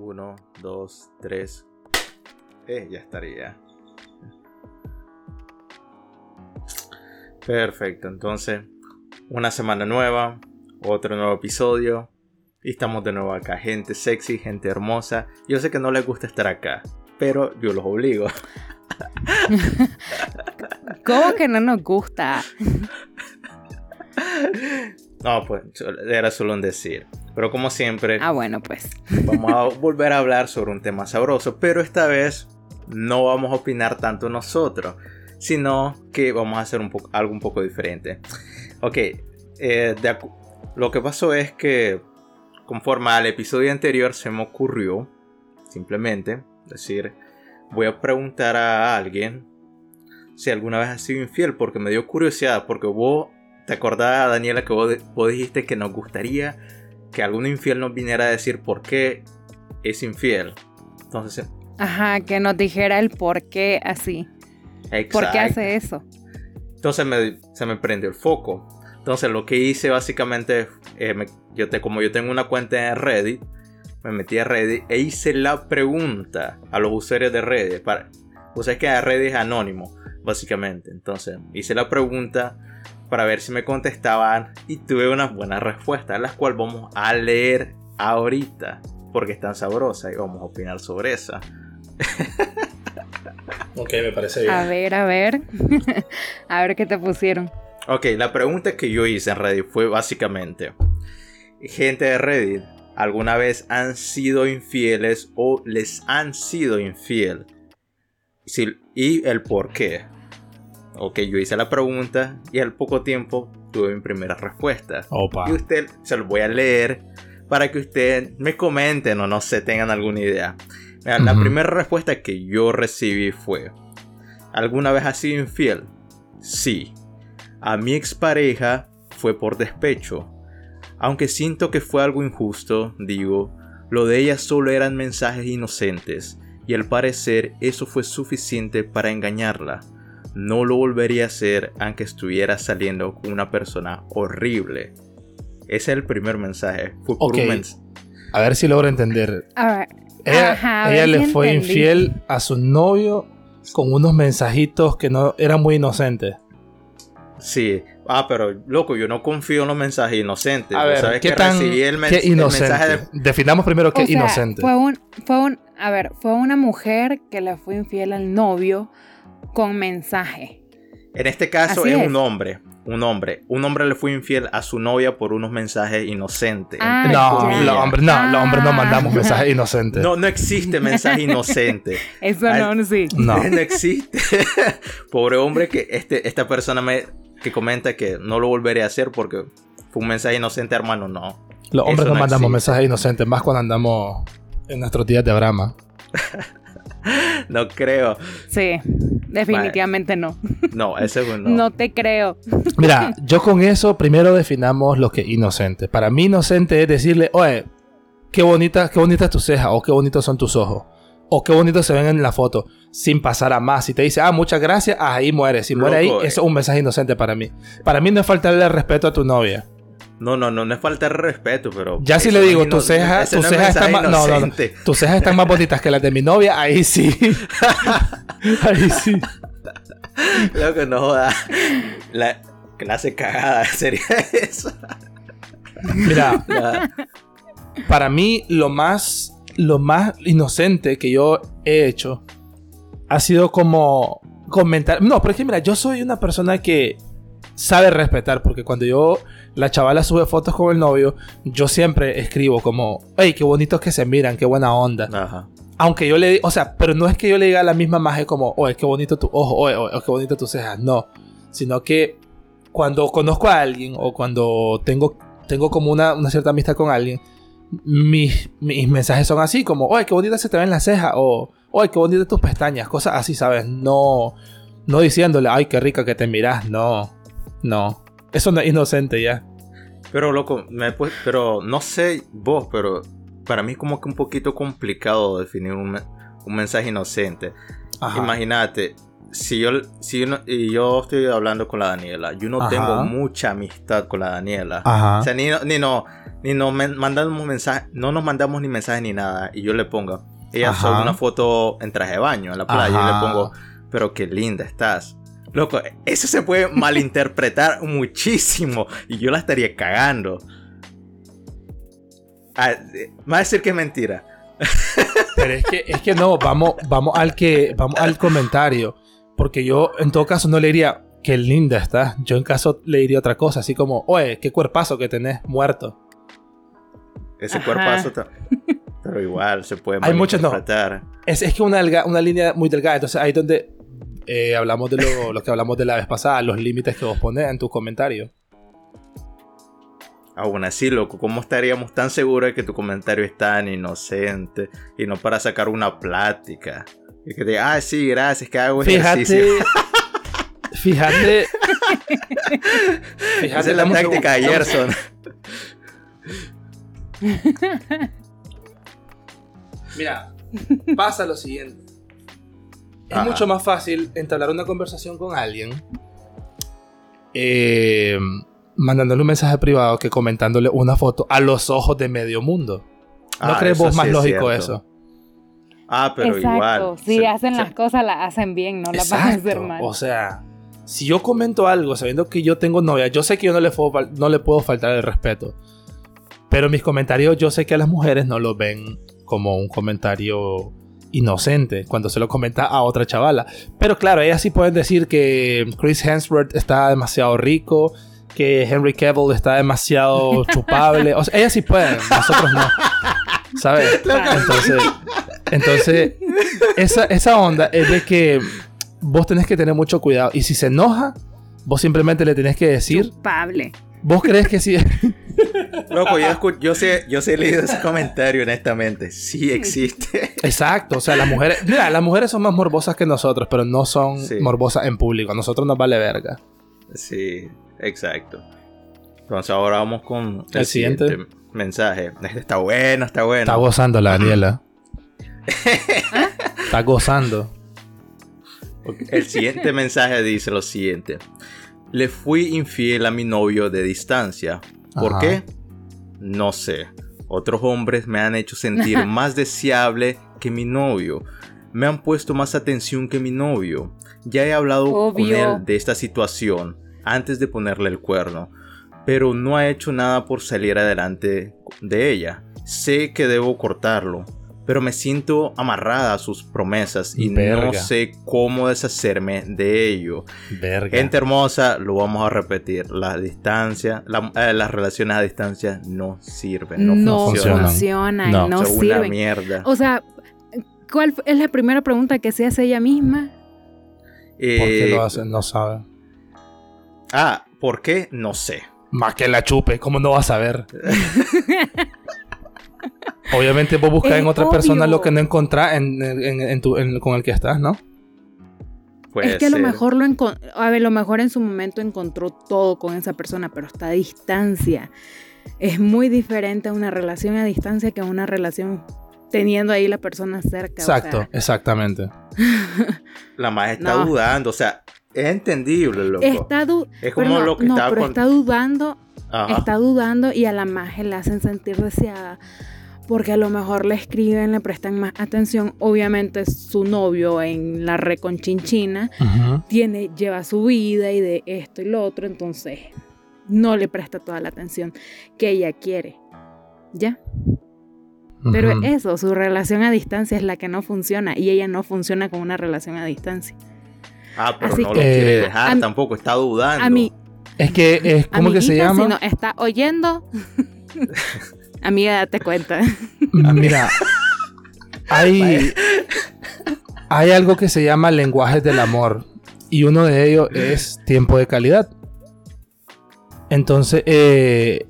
Uno, dos, tres. Eh, ya estaría. Perfecto, entonces, una semana nueva, otro nuevo episodio. Y estamos de nuevo acá, gente sexy, gente hermosa. Yo sé que no les gusta estar acá, pero yo los obligo. ¿Cómo que no nos gusta? No, pues era solo un decir. Pero como siempre, Ah, bueno, pues. vamos a volver a hablar sobre un tema sabroso. Pero esta vez no vamos a opinar tanto nosotros, sino que vamos a hacer un algo un poco diferente. Ok, eh, de lo que pasó es que conforme al episodio anterior se me ocurrió simplemente decir, voy a preguntar a alguien si alguna vez has sido infiel porque me dio curiosidad, porque vos te acordás, Daniela, que vos, vos dijiste que nos gustaría que algún infiel nos viniera a decir por qué es infiel. Entonces, Ajá, que nos dijera el por qué así. ¿Por qué exacto. hace eso? Entonces me- se me prendió el foco. Entonces lo que hice básicamente, eh, me- yo te, como yo tengo una cuenta en Reddit, me metí a Reddit e hice la pregunta a los usuarios de Reddit. Para, o sea, es que Reddit es anónimo, básicamente. Entonces hice la pregunta para ver si me contestaban y tuve unas buenas respuestas, las cuales vamos a leer ahorita, porque están sabrosas y vamos a opinar sobre esa. Ok, me parece bien. A ver, a ver. a ver qué te pusieron. Ok, la pregunta que yo hice en Reddit fue básicamente, gente de Reddit, ¿alguna vez han sido infieles o les han sido infiel? Sí, y el por qué. Ok, yo hice la pregunta y al poco tiempo tuve mi primera respuesta. Opa. Y usted se lo voy a leer para que usted me comenten o no sé, tengan alguna idea. Mira, La primera respuesta que yo recibí fue: ¿Alguna vez has sido infiel? Sí. A mi expareja fue por despecho. Aunque siento que fue algo injusto, digo, lo de ella solo eran mensajes inocentes, y al parecer eso fue suficiente para engañarla. No lo volvería a hacer aunque estuviera saliendo con una persona horrible. Ese es el primer mensaje. Fue por un mens- A ver si logro entender. A ver. Ella, Ajá, le fue entendí. infiel a su novio con unos mensajitos que no eran muy inocentes. Sí. Ah, pero loco, yo no confío en los mensajes inocentes. A ver, sabes ¿qué que tan recibí el, men- qué el inocente? mensaje de Definamos primero qué O sea, inocente. Fue un, fue un, a ver, fue una mujer que le fue infiel al novio con mensaje. En este caso es, es. un hombre. Un hombre. Un hombre le fue infiel a su novia por unos mensajes inocentes. Ah, No, los hombres no, los hombres no Ah. mandamos mensajes inocentes. no, no existe mensaje inocente. Eso Ay. no, no, sí. No. No existe. Pobre hombre que este, esta persona me que comenta que no lo volveré a hacer porque fue un mensaje inocente, hermano. No. Los hombres Eso no no mandamos existe. mensajes inocentes, más cuando andamos en nuestros días de brama. No creo. Sí, definitivamente no. No, ese no. No te creo. Mira, yo con eso primero definamos lo que es inocente. Para mí inocente es decirle, oye, qué bonita, qué bonita es tu ceja, o qué bonitos son tus ojos, o qué bonitos se ven en la foto, sin pasar a más. Si te dice, ah, muchas gracias, ahí muere. Si muere Loco, ahí, eh. eso es un mensaje inocente para mí. Para mí no es faltarle el respeto a tu novia. No, no, no, no es falta de respeto, pero. Ya si le digo, tus cejas, es cejas están más, no, no, no. inocente. tus cejas están más bonitas que las de mi novia, ahí sí. ahí sí. Loco, no joda. La clase cagada sería eso. Mira, La- para mí lo más lo más inocente que yo he hecho ha sido como comentar no pero es que mira yo soy una persona que sabe respetar porque cuando yo la chavala sube fotos con el novio yo siempre escribo como hey qué bonitos que se miran qué buena onda Ajá. aunque yo le o sea pero no es que yo le diga la misma magia como oye qué bonito tu ojo oye, oye, qué bonito tus cejas no. Sino que cuando conozco a alguien o cuando tengo tengo como una, una cierta amistad con alguien mis, mis mensajes son así como oye qué bonita se te ven las cejas o oye qué bonitas tus pestañas cosas así sabes no no diciéndole ay qué rica que te miras no no. Eso no es inocente ya Pero loco, me pu- pero no sé vos, pero para mí es como que un poquito complicado definir un, un mensaje inocente. Imagínate, si yo, si y yo estoy hablando con la Daniela, yo no Ajá. tengo mucha amistad con la Daniela. Ajá. O sea, ni, no- ni no, ni nos mandamos mensajes, no nos mandamos ni mensajes ni nada. Y yo le pongo, ella sube una foto en traje de baño en la playa y le pongo, pero qué linda estás. Loco, eso se puede malinterpretar muchísimo y yo la estaría cagando. Ah, eh, me va a decir que es mentira. Pero es que, es que no, vamos, vamos al que, vamos al comentario. Porque yo, en todo caso, no le diría qué linda estás. Yo en caso le diría otra cosa, así como, oye, qué cuerpazo que tenés muerto. Ese Ajá. cuerpazo está- Pero igual se puede Hay muchos no. Es, es que una, delga- una línea muy delgada. Entonces ahí es donde eh, hablamos de lo, lo que hablamos de la vez pasada, los límites que vos pones en tus comentarios. Aún así, loco, ¿cómo estaríamos tan seguros de que tu comentario es tan inocente y no para sacar una plática? Y que te diga, ah, sí, gracias, que hago ejercicio. Fíjate. Fíjate. Esa es la táctica de. Gerson. Mira, pasa lo siguiente. Es Ajá. mucho más fácil entablar una conversación con alguien eh, mandándole un mensaje privado que comentándole una foto a los ojos de medio mundo. ¿No Ah, crees vos más sí es lógico cierto. eso? Ah, pero Exacto. igual. Si se- hacen se- las cosas, las hacen bien, no las van a hacer mal. O sea, si yo comento algo sabiendo que yo tengo novia, yo sé que yo no le, puedo, no le puedo faltar el respeto. Pero mis comentarios yo sé que a las mujeres no lo ven como un comentario inocente cuando se lo comenta a otra chavala. Pero claro, ellas sí pueden decir que Chris Hemsworth está demasiado rico, que Henry Cavill está demasiado chupable. O sea, ellas sí pueden, nosotros no. ¿Sabes? Entonces, entonces esa, esa onda es de que vos tenés que tener mucho cuidado. Y si se enoja, vos simplemente le tenés que decir, Culpable. vos crees que sí. Loco, yo, escu- yo sé, yo sé he leído ese comentario, honestamente. Sí existe. Exacto, o sea, las mujeres, mira, las mujeres son más morbosas que nosotros, pero no son Sí. morbosas en público. A nosotros nos vale verga. Sí, exacto. Entonces ahora vamos con el, El siguiente. siguiente. mensaje. Está bueno, está bueno. Está gozando la Daniela. Está gozando. El siguiente mensaje dice lo siguiente. Le fui infiel a mi novio de distancia. ¿Por Ajá. qué? No sé. Otros hombres me han hecho sentir más deseable que mi novio. Me han puesto más atención que mi novio. Ya he hablado con él de esta situación antes de ponerle el cuerno. Pero no ha hecho nada por salir adelante de ella. Sé que debo cortarlo. Pero me siento amarrada a sus promesas y no sé cómo deshacerme de ello. Verga. Gente hermosa, lo vamos a repetir. La distancia, la- eh, las relaciones a distancia no sirven, no, No, funcionan. funcionan, No. no, una sirven. mierda. O sea, ¿cuál es la primera pregunta que se hace ella misma? ¿Por qué Eh, lo hacen? No sabe. Ah, ¿por qué? No sé. Más que la chupe, ¿cómo no vas a ver? Obviamente vos buscas Es en otra persona lo que no encontrás en, en- en tu- en- con el que estás, ¿no? Puede es que a lo mejor lo a ver, lo mejor en su momento encontró todo con esa persona, pero está a distancia. Es muy diferente a una relación a distancia que a una relación teniendo ahí la persona cerca. o Exacto, sea, exactamente. La más está No. dudando, o sea, es entendible, loco. está du- es pero como no, lo que no, estaba pero con... está dudando Ajá. está dudando y a la maje la hacen sentir deseada porque a lo mejor le escriben, le prestan más atención. Obviamente su novio en la reconchinchina tiene, lleva su vida y de esto y lo otro, entonces no le presta toda la atención que ella quiere. ¿Ya? Pero eso, su relación a distancia es la que no funciona y ella no funciona con una relación a distancia. Ah, pero Así no que- lo quiere Eh, dejar, a tampoco está dudando. A mí, Es que es como que se llama. si nos está oyendo, amiga, date cuenta. Mira, hay, hay algo que se llama lenguajes del amor y uno de ellos es tiempo de calidad. Entonces, eh,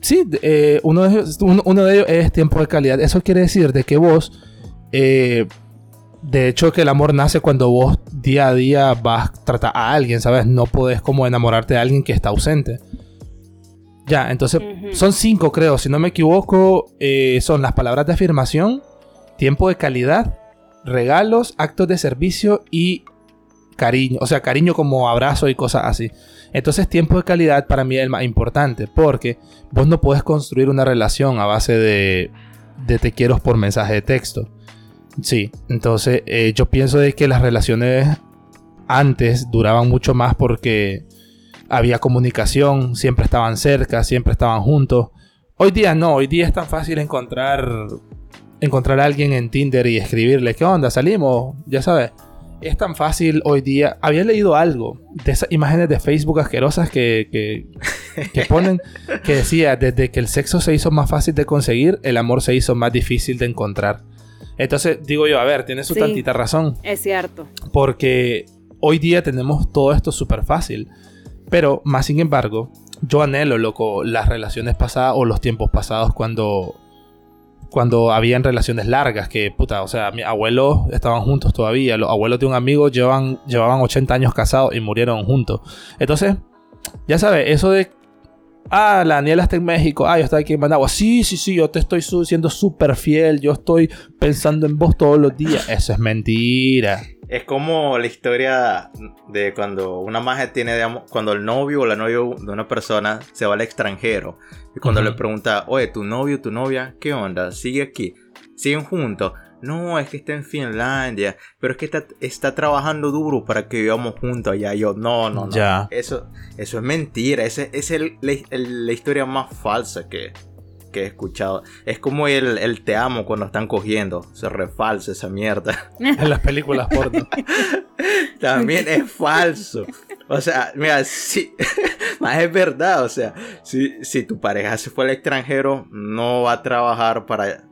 sí, eh, uno, de ellos, uno de ellos es tiempo de calidad. Eso quiere decir de que vos, eh, de hecho que el amor nace cuando vos día a día vas a tratar a alguien, ¿sabes? No podés como enamorarte de alguien que está ausente. Ya, entonces son cinco, creo, si no me equivoco. eh, son las palabras de afirmación, tiempo de calidad, regalos, actos de servicio y cariño, o sea, cariño como abrazo y cosas así. Entonces, tiempo de calidad para mí es el más importante, porque vos no puedes construir una relación a base de, de te quiero por mensaje de texto. Sí, entonces eh, yo pienso de que las relaciones antes duraban mucho más porque había comunicación, siempre estaban cerca, siempre estaban juntos. Hoy día no, hoy día es tan fácil encontrar encontrar a alguien en Tinder y escribirle, ¿qué onda? Salimos, ya sabes. Es tan fácil hoy día. Había leído algo de esas imágenes de Facebook asquerosas que, que, que ponen que decía, desde que el sexo se hizo más fácil de conseguir, el amor se hizo más difícil de encontrar. Entonces digo yo, a ver, tiene su Sí. tantita razón. Es cierto. Porque hoy día tenemos todo esto súper fácil. Pero, más sin embargo, yo anhelo, loco, las relaciones pasadas o los tiempos pasados cuando, cuando habían relaciones largas. Que, puta, o sea, mis abuelos estaban juntos todavía. Los abuelos de un amigo llevaban, llevaban 80 años casados y murieron juntos. Entonces, ya sabes, eso de... Ah, la Daniela está en México. Ah, yo estoy aquí en Managua. Sí, sí, sí, yo te estoy siendo súper fiel. Yo estoy pensando en vos todos los días. Eso es mentira. Es como la historia de cuando una maje tiene, digamos, cuando el novio o la novia de una persona se va al extranjero. Y cuando Ujú. le pregunta, oye, tu novio, tu novia, ¿qué onda? ¿Sigue aquí? ¿Siguen juntos? No, es que está en Finlandia, pero es que está, está trabajando duro para que vivamos juntos allá. Yo, no, no, no. Ya. Eso, eso es mentira. Esa es el- la historia más falsa que, que he escuchado. Es como el, el te amo cuando están cogiendo. Se refalsa esa mierda. En las películas porno. También es falso. O sea, mira, sí, más es verdad. O sea, si, si tu pareja se fue al extranjero, no va a trabajar para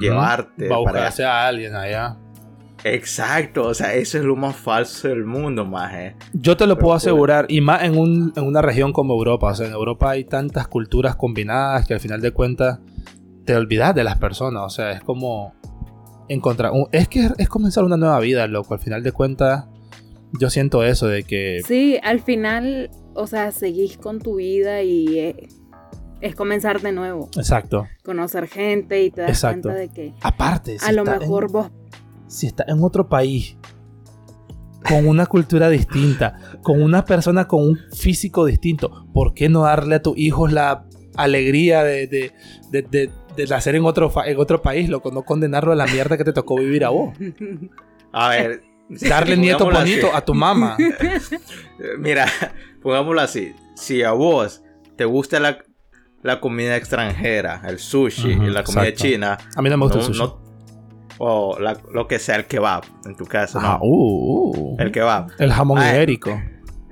llevarte. Va a para- buscarse a alguien allá. Exacto, o sea, eso es lo más falso del mundo, más. Yo te lo Pero puedo bueno. asegurar, y más en, un- en una región como Europa. O sea, en Europa hay tantas culturas combinadas que al final de cuentas te olvidas de las personas. O sea, es como encontrar. un- es que es comenzar una nueva vida, loco. Al final de cuentas, yo siento eso de que. Sí, al final, o sea, seguís con tu vida y eh, es comenzar de nuevo. Exacto. Conocer gente y te das Exacto. cuenta de que Aparte, si a lo mejor en- vos si estás en otro país con una cultura distinta, con una persona con un físico distinto, ¿por qué no darle a tus hijos la alegría de, de, de- de- de nacer en otro, en otro país, loco? No condenarlo a la mierda que te tocó vivir a vos. A ver. Darle así. bonitos a tu mamá. Mira, pongámoslo así. Si a vos te gusta la, la comida extranjera, el sushi y la comida exacto. china, A mí no me gusta no- el sushi. no- o la- lo que sea, el kebab, en tu caso, Ajá, ¿no? uh, uh. El kebab. El jamón Ah, ibérico.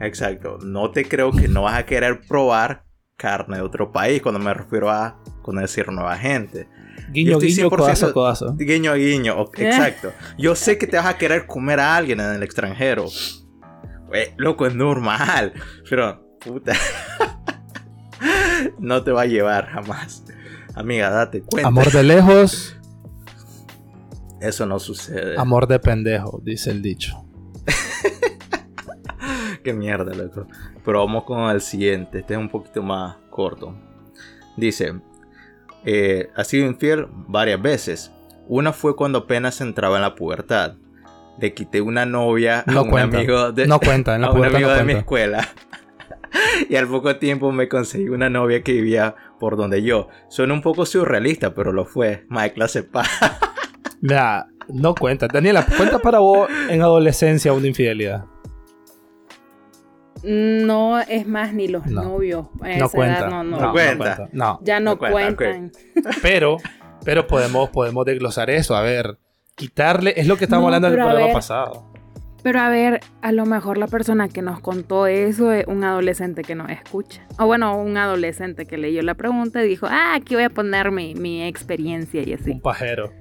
Exacto. No te creo que no vas a querer probar carne de otro país cuando me refiero a conocer nueva gente. Guiño, guiño, 100% codazo, codazo. Guiño a guiño, o- exacto. Yo sé que te vas a querer comer a alguien en el extranjero. Güey, loco, es normal. Pero, puta. no te va a llevar jamás. Amiga, date cuenta. Amor de lejos, Eso no sucede. amor de pendejo, dice el dicho. Qué mierda, loco. Pero vamos con el siguiente. Este es un poquito más corto. Dice: eh, Ha sido infiel varias veces. Una fue cuando apenas entraba en la pubertad. Le quité una novia a No un cuenta. amigo de, No cuenta, en la a un amigo no de mi escuela. y al poco tiempo me conseguí una novia que vivía por donde yo. Suena un poco surrealista, pero lo fue. Más clase pa. Mira, no cuenta. Daniela, cuenta para vos en adolescencia una infidelidad. no es más ni los No. novios. a No esa cuenta. edad, no, no. No cuenta. No. Ya no, No cuenta, ok. cuentan. Pero, pero podemos, podemos desglosar eso. A ver, quitarle. Es lo que estábamos No, hablando en el programa ver. pasado. Pero a ver, a lo mejor la persona que nos contó eso es un adolescente que nos escucha. O bueno, un adolescente que leyó la pregunta y dijo, ah, aquí voy a poner mi, mi experiencia y así. Un pajero.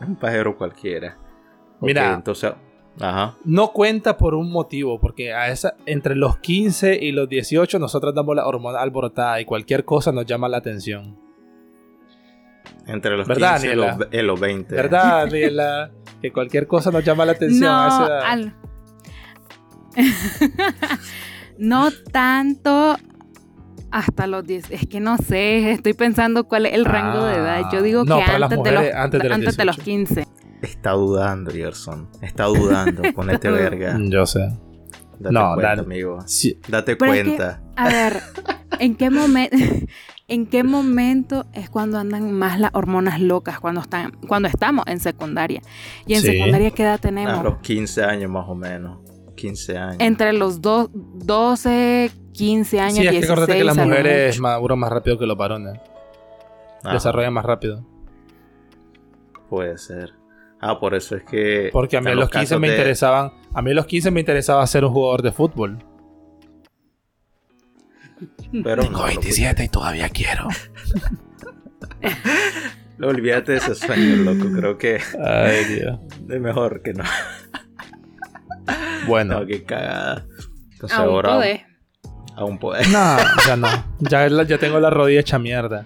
Un pajero cualquiera. Mira. entonces. Ajá. No cuenta por un motivo, porque a esa, entre los 15 y los 18 nosotros damos la hormona alborotada y cualquier cosa nos llama la atención. Entre los ¿Verdad, 15 y los, y los 20. ¿Verdad, Daniela? que cualquier cosa nos llama la atención a esa No, edad. al- no tanto hasta los 10. Es que no sé, estoy pensando cuál es el rango de edad. Yo digo Ah, no, que para las antes, de los, mujeres, antes de los antes de los 18. 15. Está dudando, Gerson. Está dudando. Ponete verga. Yo sé. Date No, cuenta, dale. amigo. Sí. Date Pero es que- cuenta. A ver, ¿en qué momento en qué momento es cuando andan más las hormonas locas cuando están cuando estamos en secundaria? Y en Sí. secundaria qué edad A tenemos? los 15 años más o menos. 15 años. Entre los do- 12, 15 años, Sí, es que 16 acuérdate que las mujeres maduran más rápido que los varones. Ajá, Desarrollan más rápido. Puede ser. Ah, por eso es que. Porque a mí a los 15 casos me de- interesaban. A mí a los 15 me interesaba ser un jugador de fútbol. Pero Tengo no, lo- 27 y todavía quiero. No, olvídate de ese sueño, loco. Creo que Ay, Dios. es mejor que no. Bueno. No, qué cagada. Entonces Aún ahora podés. Aún puede. No, ya no. Ya, la- ya tengo la rodilla hecha mierda.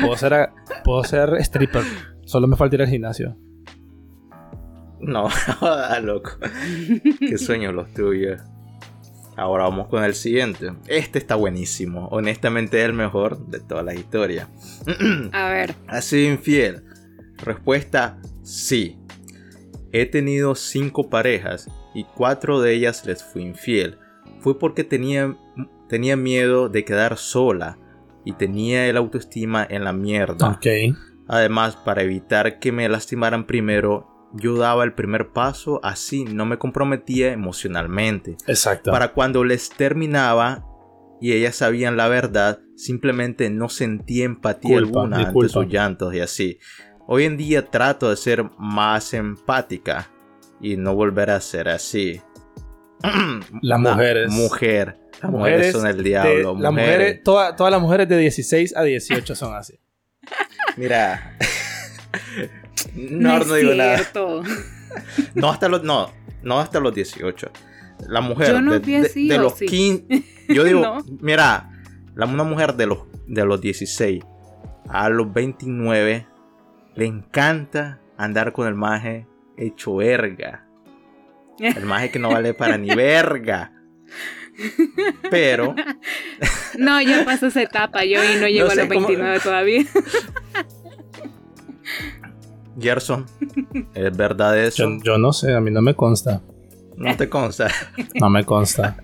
Puedo ser, a- puedo ser stripper. Solo me falta ir al gimnasio. No, joda, loco. Qué sueño los tuyos. Ahora vamos con el siguiente. Este está buenísimo. Honestamente, es el mejor de todas las historias. A ver, ¿Has sido infiel? Respuesta: sí. He tenido cinco parejas y cuatro de ellas les fui infiel. Fue porque tenía, tenía miedo de quedar sola y tenía el autoestima en la mierda. Además, para evitar que me lastimaran primero, yo daba el primer paso, así no me comprometía emocionalmente. Exacto. Para cuando les terminaba y ellas sabían la verdad, simplemente no sentía empatía Culpa, alguna ante culpa. sus llantos y así. Hoy en día trato de ser más empática y no volver a ser así. Las mujeres. Mujer. Las Mujeres mujeres son el diablo. las mujeres, toda- todas las mujeres de 16 a 18 son así. Mira. no, no, digo nada. No hasta los, no, no hasta los 18. La mujer Yo no de, así, de ¿o los sí? 15. Yo digo, No. mira, la, una mujer de los, de los 16 a los 29 le encanta andar con el maje hecho verga. El maje que no vale para ni verga. Pero, No, ya pasó esa etapa yo y no llego No a los cómo- 29 todavía. Gerson, ¿es verdad eso? Yo, yo no sé, a mí no me consta. No te consta. No me consta.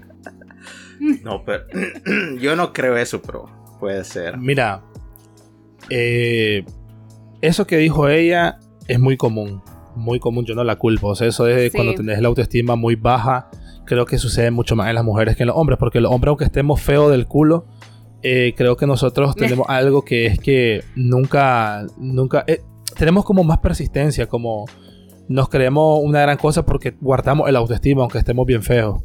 No, pero yo no creo eso, pero puede ser. Mira, eh, eso que dijo ella es muy común. Muy común, yo no la culpo. O sea, eso es Sí. cuando tenés la autoestima muy baja. Creo que sucede mucho más en las mujeres que en los hombres. Porque los hombres, aunque estemos feos del culo, eh, creo que nosotros tenemos algo que es que nunca, nunca. eh, tenemos como más persistencia, como nos creemos una gran cosa porque guardamos el autoestima, aunque estemos bien feos.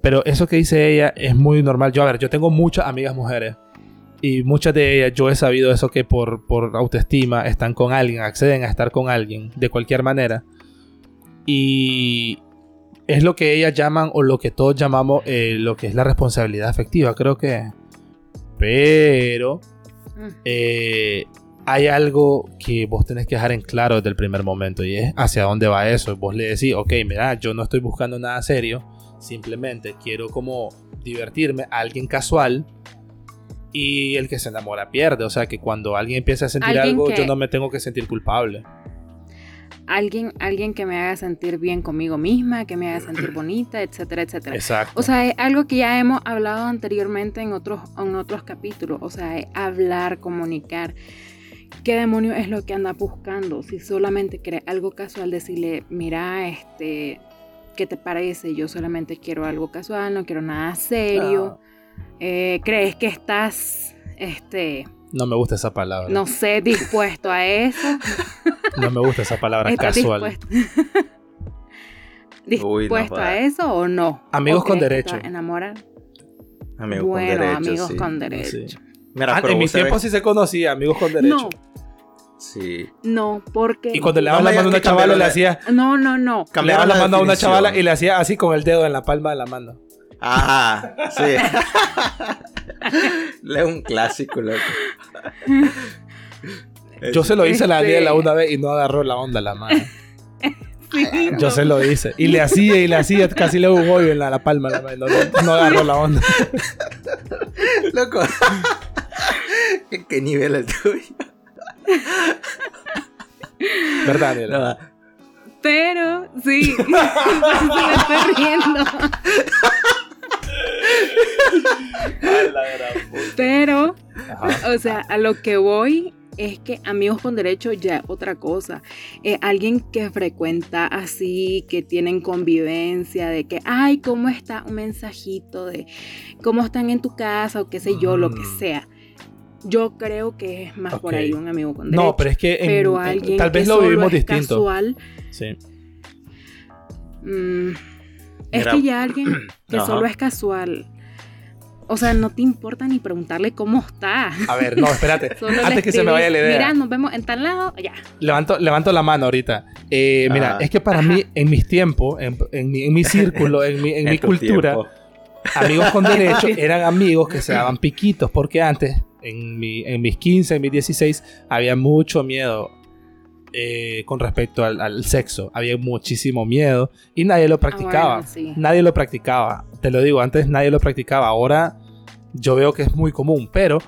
Pero eso que dice ella es muy normal. Yo, a ver, yo tengo muchas amigas mujeres. Y muchas de ellas, yo he sabido eso que por, por autoestima están con alguien, acceden a estar con alguien de cualquier manera. Y es lo que ellas llaman, o lo que todos llamamos, eh, lo que es la responsabilidad afectiva, creo que. Pero eh, hay algo que vos tenés que dejar en claro desde el primer momento y es hacia dónde va eso. Vos le decís, ok, mira, yo no estoy buscando nada serio, simplemente quiero como divertirme, alguien casual. Y el que se enamora pierde. O sea que cuando alguien empieza a sentir algo, que- yo no me tengo que sentir culpable. Alguien, alguien que me haga sentir bien conmigo misma, que me haga sentir bonita, etcétera, etcétera. Exacto. O sea, es algo que ya hemos hablado anteriormente en otros, en otros capítulos. O sea, es hablar, comunicar. ¿Qué demonio es lo que anda buscando? Si solamente quieres algo casual, decirle, mira, este, ¿qué te parece? Yo solamente quiero algo casual, no quiero nada serio. Eh, ¿Crees que estás, este, no me gusta esa palabra. no sé, dispuesto a eso? No me gusta esa palabra ¿Estás casual. dispuesto, Uy, no a eso o no? Amigos ¿O con derecho. enamorar? Amigo bueno, con derecho, amigos sí. con derecho. Sí. Mira, Ah, en mis tiempos sabés- sí se conocía, amigos con derecho. No, Sí. no, porque... Y cuando le No daban me la mano a una chavala, le hacía. No, no, no. Le la mano a una chavala y le hacía así con el dedo en la palma de la mano. Ajá, sí. es un clásico, loco. Yo se lo hice a la Este- Daniela una vez y no agarró la onda la mano. Sí, Yo no. se lo hice. Y le hacía y le hacía, casi le hago un hoyo en la, la palma de la mano. No, no agarró la onda. Loco. ¿Qué, qué nivel el tuyo? ¿Verdad, Daniela? No, Pero, sí, se me estoy riendo. Pero, Ajá. o sea, a lo que voy es que amigos con derecho ya es otra cosa. Eh, alguien que frecuenta así, que tienen convivencia, de que, ay, ¿cómo está? Un mensajito de cómo están en tu casa o qué sé yo, lo que Mm. sea. Yo creo que es más por ahí un amigo con derecho. No, pero es que en- pero en- alguien tal vez que lo solo vivimos es distinto. casual, Sí. mm, es Mira. que ya alguien que Ajá. solo es casual, o sea, no te importa ni preguntarle cómo está. A ver, no, espérate. Antes que se me vaya la idea. Mira, nos vemos en tal lado, ya. Levanto, levanto la mano ahorita. Eh, mira, Ajá. es que para Ajá. mí, en mis tiempos, en, en mi, en mi círculo, en mi, en mi tu cultura, tiempo. amigos con derecho eran amigos que se daban piquitos, porque antes, en, mi, en mis 15, en mis 16, había mucho miedo eh, con respecto al, al sexo. Había muchísimo miedo y nadie lo practicaba. Ah, bueno, sí. Nadie lo practicaba. Te lo digo, antes nadie lo practicaba. Ahora yo veo que es muy común, pero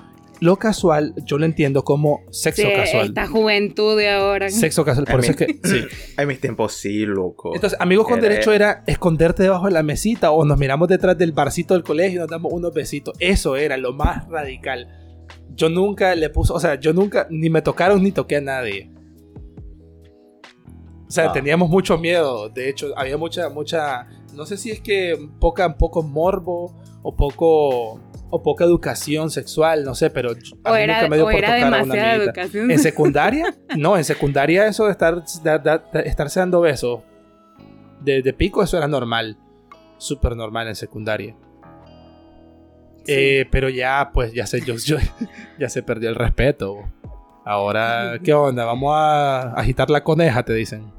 lo casual yo lo entiendo como sexo Sí, casual. Esta juventud de ahora. Sexo casual, por I eso es que sí. Ay, mis tiempos sí, loco. Entonces, amigos con Era- derecho era esconderte debajo de la mesita o nos miramos detrás del barcito del colegio y nos damos unos besitos. Eso era lo más radical. Yo nunca le puse, o sea, yo nunca ni me tocaron ni toqué a nadie. O sea, Ah. teníamos mucho miedo. De hecho, había mucha, mucha, no sé si es que poca, poco morbo o poco o poca educación sexual, no sé, pero a o mí era, nunca me dio o por era tocar a una amiguita. educación. ¿En secundaria? No, en secundaria eso de estar de, de- de estarse dando besos de, de pico, eso era normal. Súper normal en secundaria. Sí. Eh, pero ya, pues, ya se, yo, yo- ya se perdió el respeto. Ahora, ¿qué onda? Vamos a agitar la coneja, te dicen.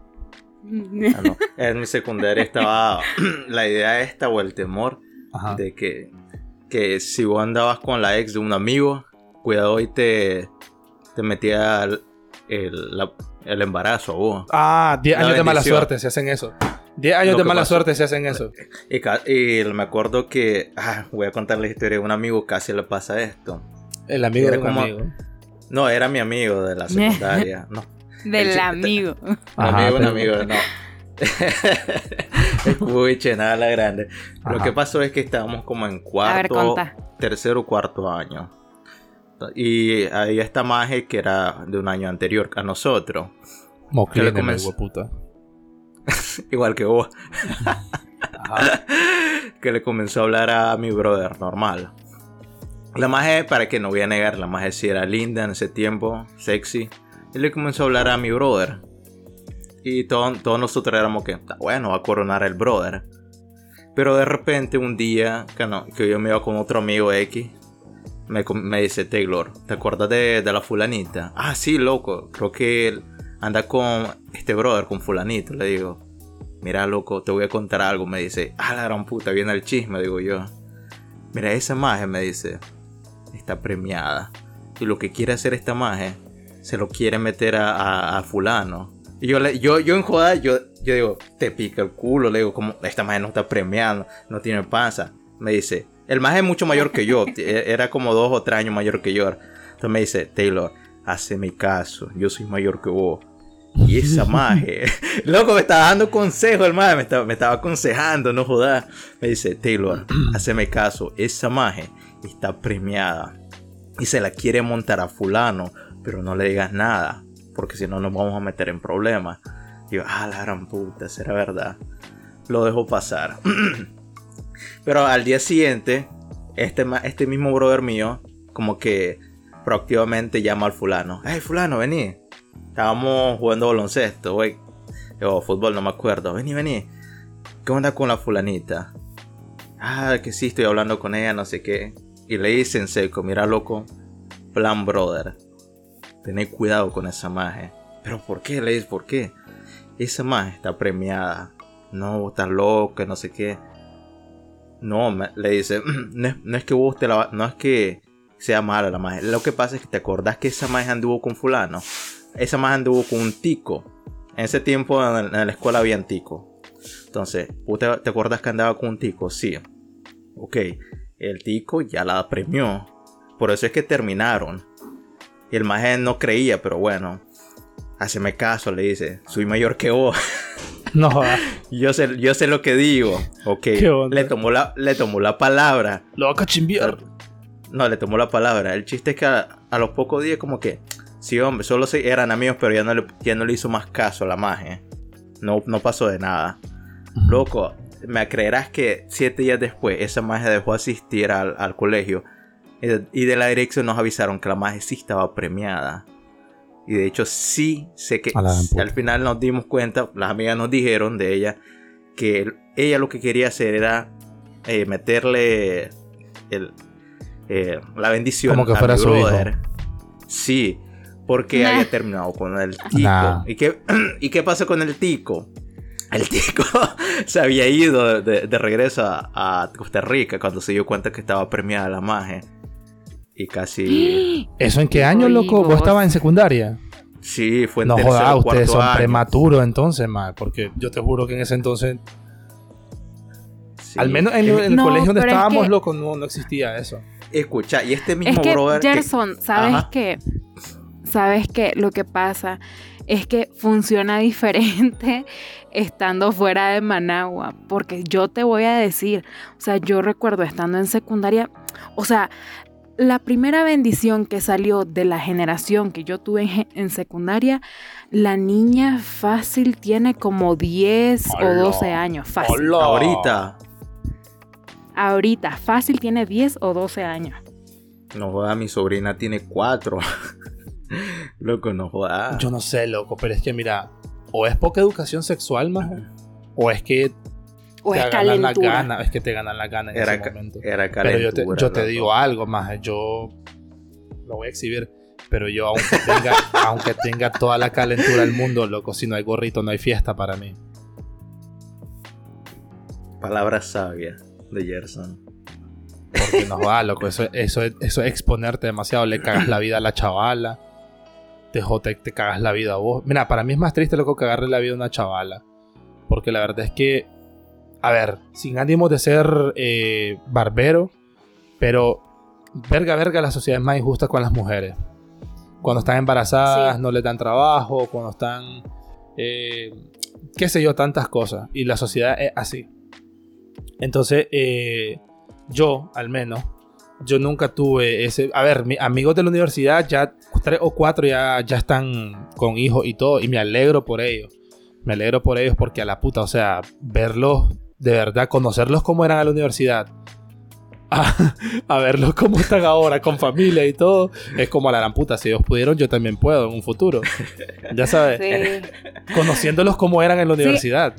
Ah, no. En mi secundaria estaba la idea esta o el temor Ajá. de que, que si vos andabas con la ex de un amigo, cuidado y te, te metía el, el, la- el embarazo a vos. Ah, 10 La años de mala suerte se hacen eso. 10 años Lo de mala pasó- suerte se hacen eso. Y, me acuerdo que, ah, voy a contar la historia de un amigo, casi le pasa esto. El amigo Era de un como- amigo. No, era mi amigo de la secundaria. No, Del El- amigo. Ajá, amigo, un amigo, no. Escuche, nada la grande. Lo que pasó es que estábamos como en A ver, cuarto, contá. tercero o cuarto año. Y había esta magia que era de un año anterior a nosotros. Moclene, le comenzó- hueputa. Igual que vos. Que le comenzó a hablar a mi brother normal. La magia, para que no voy a negar, la magia sí era linda en ese tiempo, sexy. Y le comenzó a hablar a mi brother. Y todo- todos nosotros éramos que, "Está bueno, va a coronar el brother. Pero de repente un día, que, no- que yo me iba con otro amigo X, me, me dice Taylor, ¿te acuerdas de, de la fulanita? Ah, sí, loco, creo que él anda con este brother, con fulanito. Le digo, mira, loco, te voy a contar algo. Me dice, ah, la gran puta, viene el chisme, digo yo. Mira, esa magia, me dice, está premiada. Y lo que quiere hacer esta magia, se lo quiere meter a- a fulano. Y yo, le, yo, yo en joda, yo, yo digo, te pica el culo. Le digo, como esta magia no está premiando, no tiene panza. Me dice, el magia es mucho mayor que yo. e- Era como dos o tres años mayor que yo. Entonces me dice, Taylor, hace mi caso, yo soy mayor que vos. Y esa magia, loco, me estaba dando consejo, el magia, me estaba, me estaba aconsejando, no jodas. Me dice, Taylor, haceme caso, esa magia está premiada. Y se la quiere montar a fulano, pero no le digas nada, porque si no nos vamos a meter en problemas. Y yo, ah, la gran puta, será verdad. Lo dejo pasar. pero al día siguiente, este, este mismo brother mío, como que proactivamente llama al fulano. Hey, fulano, vení. Estábamos jugando baloncesto, güey. O fútbol, no me acuerdo. Vení, vení. ¿Qué onda con la fulanita? Ah, que sí, estoy hablando con ella, no sé qué. Y le dice en seco, mira loco, plan brother. Tened cuidado con esa magia. Pero ¿por qué? Le dice, ¿por qué? Esa magia está premiada. No, vos estás loco, no sé qué. No, le dice, no es, que vos te la... No es que sea mala la magia. Lo que pasa es que te acordás que esa magia anduvo con fulano. Esa magia anduvo con un tico. En ese tiempo en, la escuela había tico. Entonces, ¿vos te, te acuerdas que andaba con un tico? Sí. Ok. El tico ya la premió. Por eso es que terminaron. Y el maje no creía, pero bueno. haceme caso, le dice, soy mayor que vos. No yo, sé, yo sé lo que digo. Ok, le tomó, la, le tomó la palabra. Lo va a cachimbiar. No, le tomó la palabra. El chiste es que a, a los pocos días como que, sí, hombre, solo se, eran amigos, pero ya no, le, ya no le hizo más caso a la magia. No, no pasó de nada. Loco, me creerás que siete días después esa magia dejó asistir al, al colegio. Y de, la dirección nos avisaron que la magia sí estaba premiada. Y de hecho sí sé que al final nos dimos cuenta, las amigas nos dijeron de ella, que el- ella lo que quería hacer era eh, meterle el, eh, la bendición Como que a fuera hijo. Sí, porque Nah. había terminado con el tico. Nah. ¿Y, qué, ¿Y qué pasó con el tico? El tico se había ido de, de regreso a, a Costa Rica cuando se dio cuenta que estaba premiada la magia. Y casi... ¿Eso en qué año, loco? ¿Vos estabas en secundaria? Sí, fue en No tercero jodas, o ustedes son año. prematuros entonces, mal. Porque yo te juro que en ese entonces, Sí. al menos en, el No, colegio donde es estábamos, que- loco, no, no existía eso. Escucha, y este mismo Es que, brother... que- Gerson, ¿sabes Ajá. qué? ¿Sabes qué? Lo que pasa es que funciona diferente estando fuera de Managua. Porque yo te voy a decir, o sea, yo recuerdo estando en secundaria, o sea, la primera bendición que salió de la generación que yo tuve en, en secundaria, la niña fácil tiene como 10 o Hola. 12 años. Fácil. Hola. Ahorita, Ahorita, fácil tiene 10 o 12 años. no joda, mi sobrina tiene cuatro. Loco, no joda. Yo no sé, loco, pero es que mira, o es poca educación sexual, más o es que O te es ganan la calentura. gana, es que te ganan la gana en Era, ese momento. era Pero yo te, yo digo algo más, yo lo voy a exhibir, pero yo aunque tenga, aunque tenga toda la calentura del mundo, loco, si no hay gorrito no hay fiesta para mí. Palabra sabia de Gerson. Porque no jodas, loco, eso, eso, es- eso es exponerte demasiado, le cagas la vida a la chavala, te, te, te cagas la vida a vos. Mira, para mí es más triste, loco, cagarle la vida a una chavala. Porque la verdad es que, a ver, sin ánimo de ser eh, barbero, pero verga, verga, la sociedad es más injusta con las mujeres. Cuando están embarazadas Sí. no les dan trabajo, cuando están, eh, qué sé yo, tantas cosas. Y la sociedad es así. Entonces, eh, yo, al menos, yo nunca tuve ese... A ver, mis amigos de la universidad, ya tres o cuatro ya, ya están con hijos y todo, y me alegro por ellos. Me alegro por ellos porque a la puta, o sea, verlos de verdad, conocerlos como eran a la universidad, a, a verlos como están ahora, con familia y todo, es como a la gran puta. Si ellos pudieron, yo también puedo en un futuro. Ya sabes, Sí. conociéndolos como eran en la Sí. universidad.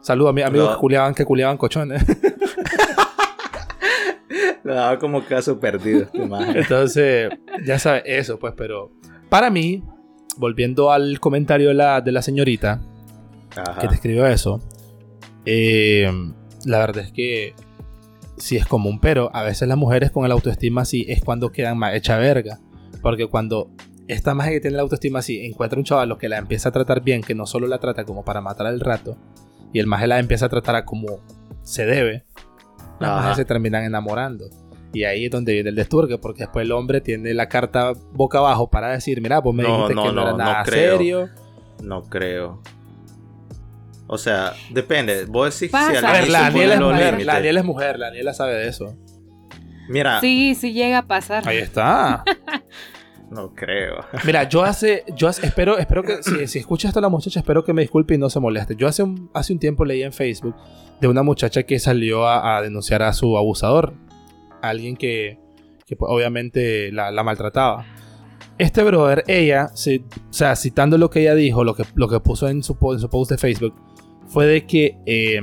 Saludos a mis amigos No. que culiaban, que culiaban cochones. Lo daba como caso perdido imagen. Entonces, ya sabes, eso, pues, pero para mí, volviendo al comentario de la, de la señorita Ajá. que te escribió eso, eh, la verdad es que sí es común, pero a veces las mujeres con el autoestima así es cuando quedan más hecha verga. Porque cuando esta magia que tiene la autoestima así encuentra un chaval que la empieza a tratar bien, que no solo la trata como para matar al rato, y el maje la empieza a tratar a como se debe, las majes se terminan enamorando. Y ahí es donde viene el desturgue, porque después el hombre tiene la carta boca abajo para decir, mira, vos me No, dijiste no, que no, era no, nada creo. serio. No creo. O sea, depende. Vos decís Pasa. si A ver, la Daniela es mujer, la Daniela es mujer, la Daniela sabe de eso. Mira, Sí, sí llega a pasar. Ahí está. no creo. Mira, yo hace, yo hace- espero, espero que si, si escucha esto la muchacha, espero que me disculpe y no se moleste. Yo hace un, hace un tiempo leí en Facebook de una muchacha que salió a, a denunciar a su abusador, a alguien que, que, pues, obviamente la, la maltrataba. Este brother, ella, se- o sea, citando lo que ella dijo, lo que, lo que puso en su, po- en su post de Facebook, fue de que eh,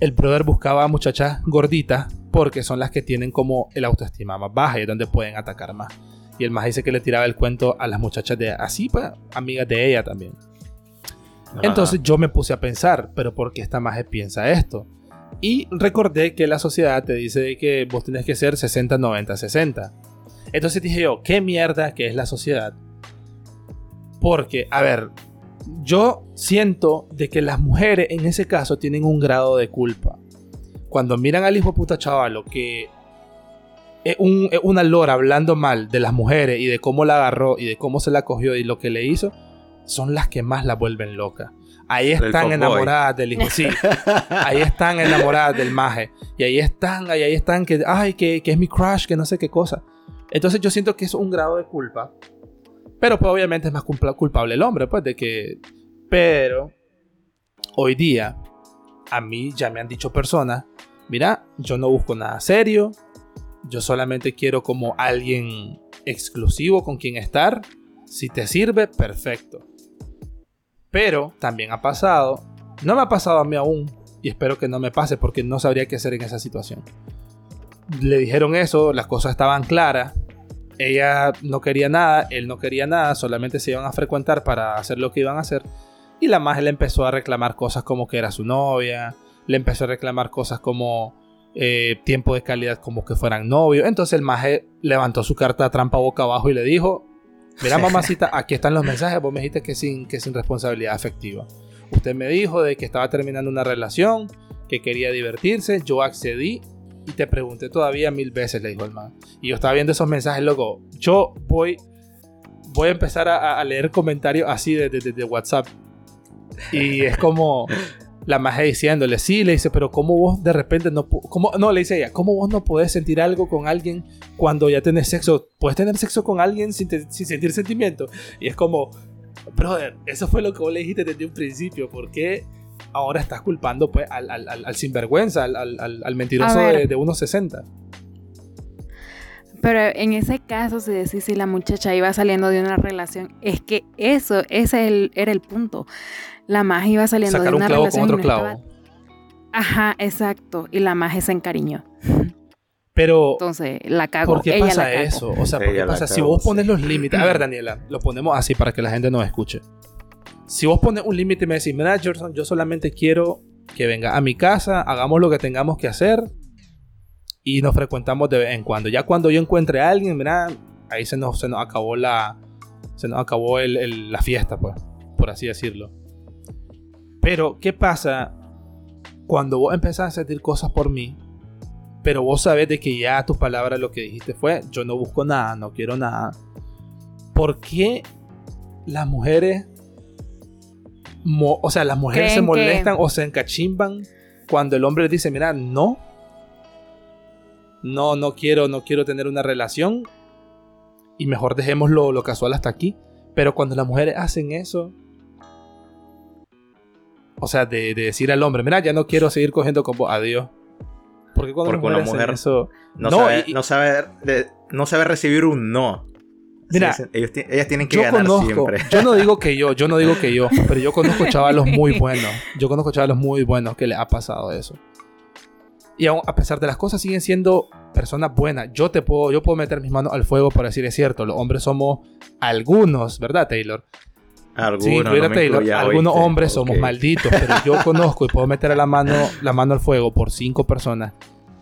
el brother buscaba a muchachas gorditas porque son las que tienen como el autoestima más baja y es donde pueden atacar más. Y el más dice que le tiraba el cuento a las muchachas de así, pues, amigas de ella también. Entonces yo me puse a pensar, pero ¿por qué esta maje piensa esto? Y recordé que la sociedad te dice que vos tenés que ser 60, 90, 60. Entonces dije yo, ¿qué mierda que es la sociedad? Porque, a ver, yo siento de que las mujeres en ese caso tienen un grado de culpa. Cuando miran al hijo puta chavalo que es, un, es una lora hablando mal de las mujeres y de cómo la agarró y de cómo se la cogió y lo que le hizo, son las que más la vuelven loca. Ahí están enamoradas del hijo. Sí, ahí están enamoradas del maje. Y ahí están, ahí, ahí están, que, ay, que, que es mi crush, que no sé qué cosa. Entonces yo siento que es un grado de culpa. Pero pues obviamente es más culpa- culpable el hombre, pues de que... Pero hoy día a mí ya me han dicho personas, mira, yo no busco nada serio, yo solamente quiero como alguien exclusivo con quien estar. Si te sirve, perfecto. Pero también ha pasado, no me ha pasado a mí aún, y espero que no me pase porque no sabría qué hacer en esa situación. Le dijeron eso, las cosas estaban claras, ella no quería nada, él no quería nada, solamente se iban a frecuentar para hacer lo que iban a hacer. Y la maje le empezó a reclamar cosas como que era su novia, le empezó a reclamar cosas como eh, tiempo de calidad como que fueran novios. Entonces el maje levantó su carta de trampa boca abajo y le dijo, mira mamacita, aquí están los mensajes, vos me dijiste que sin, que sin responsabilidad afectiva. Usted me dijo de que estaba terminando una relación, que quería divertirse, yo accedí y te pregunté todavía mil veces, le dijo el man. Y yo estaba viendo esos mensajes, loco. Yo voy, voy a empezar a, leer comentarios así de, de- WhatsApp. Y es como la magia diciéndole, sí, le dice, pero ¿cómo vos de repente no... ¿cómo? No, le dice ¿cómo vos no podés sentir algo con alguien cuando ya tenés sexo? ¿Puedes tener sexo con alguien sin, sin sentir sentimiento? Y es como, brother, eso fue lo que vos le dijiste desde un principio. ¿Por qué ahora estás culpando pues, al, al- al- al sinvergüenza, al, al- al- al mentiroso de, de 1.60? Pero en ese caso, si decís si la muchacha iba saliendo de una relación, es que eso, ese es el- era el punto. La magia iba saliendo Sacar de un una clavo relación. con otro estaba- clavo. Ajá, exacto. Y la magia se encariñó. Pero, Entonces, la cagó. ¿por qué Ella pasa la eso? O sea, ¿por qué pasa? Si vos sí. pones los límites. A ver, Daniela, lo ponemos así para que la gente nos escuche. Si vos pones un límite y me decís, mira, Jordan, yo solamente quiero que venga a mi casa, hagamos lo que tengamos que hacer y nos frecuentamos de vez en cuando. Ya cuando yo encuentre a alguien, mira, ahí se nos, se nos acabó la. Se nos acabó el- la fiesta, pues, por así decirlo. Pero, ¿qué pasa cuando vos empezás a sentir cosas por mí? Pero vos sabés de que ya tus palabras lo que dijiste fue, yo no busco nada, no quiero nada. ¿Por qué las mujeres, o sea, las mujeres se que- molestan o se encachimban cuando el hombre dice, mira, no, no, no quiero, no quiero tener una relación y mejor dejemos lo, lo casual hasta aquí. Pero cuando las mujeres hacen eso, o sea, de, de decir al hombre, mira, ya no quiero seguir cogiendo con vos, adiós. Porque cuando Porque las una mujer- eso, No, No, sabe, y- no, sabe, de- no sabe recibir un no. Mira, Sí, sí, ellos ellas tienen que yo ganar conozco, siempre. yo no digo que yo, yo no digo que yo, pero yo conozco chavalos muy buenos. Yo conozco chavalos muy buenos que les ha pasado eso. Y aún, a pesar de las cosas, siguen siendo personas buenas. Yo te puedo, yo puedo meter mis manos al fuego para decir es cierto. Los hombres somos algunos, ¿verdad, Taylor? Algunos, no me Taylor. incluya, Algunos ¿oíste? hombres somos malditos, pero yo conozco y puedo meter la mano, la mano al fuego por cinco personas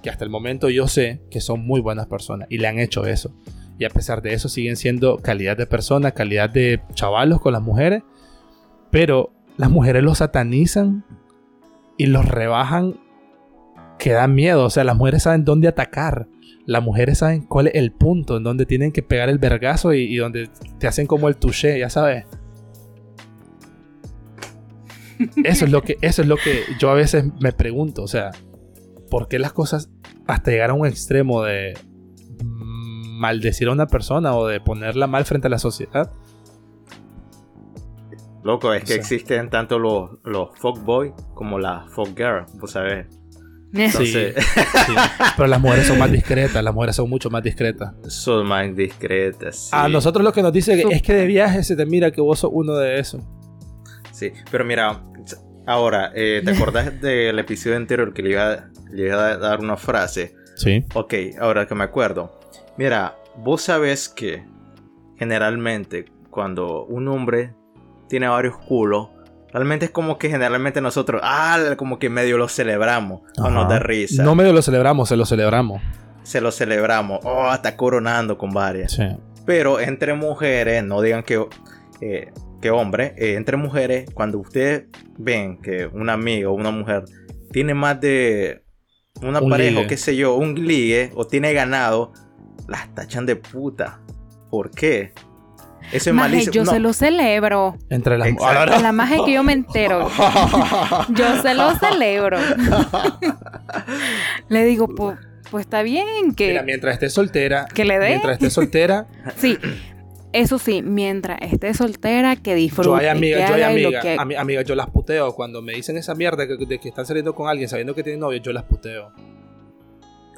que hasta el momento yo sé que son muy buenas personas y le han hecho eso. Y a pesar de eso siguen siendo calidad de personas, calidad de chavalos con las mujeres, pero las mujeres los satanizan y los rebajan que dan miedo. O sea, las mujeres saben dónde atacar. Las mujeres saben cuál es el punto en donde tienen que pegar el vergazo y, donde te hacen como el touché, ya sabes. Eso es lo que, eso es lo que yo a veces me pregunto. O sea, ¿por qué las cosas hasta llegar a un extremo de maldecir a una persona o de ponerla mal frente a la sociedad? Loco, es que existen tanto los, los fuckboy como las fuckgirl, vos sabés. Sí, Entonces, sí. Pero las mujeres son más discretas, las mujeres son mucho más discretas. son más discretas. sí. A nosotros lo que nos dice es que de viaje se te mira que vos sos uno de esos. Sí, pero mira, ahora, eh, ¿te acordás del episodio anterior que le iba, le iba a dar una frase? Sí. Ok, ahora que me acuerdo. Mira, vos sabés que generalmente cuando un hombre tiene varios culos, realmente es como que generalmente nosotros, ah, como que medio lo celebramos o nos da risa. No medio lo celebramos, se lo celebramos. Se lo celebramos, oh, está coronando con varias. Sí. Pero entre mujeres, no digan que, eh, que hombre, eh, entre mujeres, cuando ustedes ven que un amigo o una mujer tiene más de una Un pareja, ligue. o qué sé yo, un ligue, o tiene ganado, las tachan de puta. ¿Por qué? Eso es Maje, malísimo. yo No, se lo celebro. Entre las. Ahora- La magia que yo me entero. Yo se lo celebro. Le digo, pues, pues está bien que, Mira, mientras estés soltera, que le dé. mientras estés soltera, Sí, eso sí, mientras esté soltera, que disfrute. yo hay amigas, yo hay amigas, que- ami- amigas, yo las puteo cuando me dicen esa mierda que- de que están saliendo con alguien sabiendo que tienen novio, yo las puteo.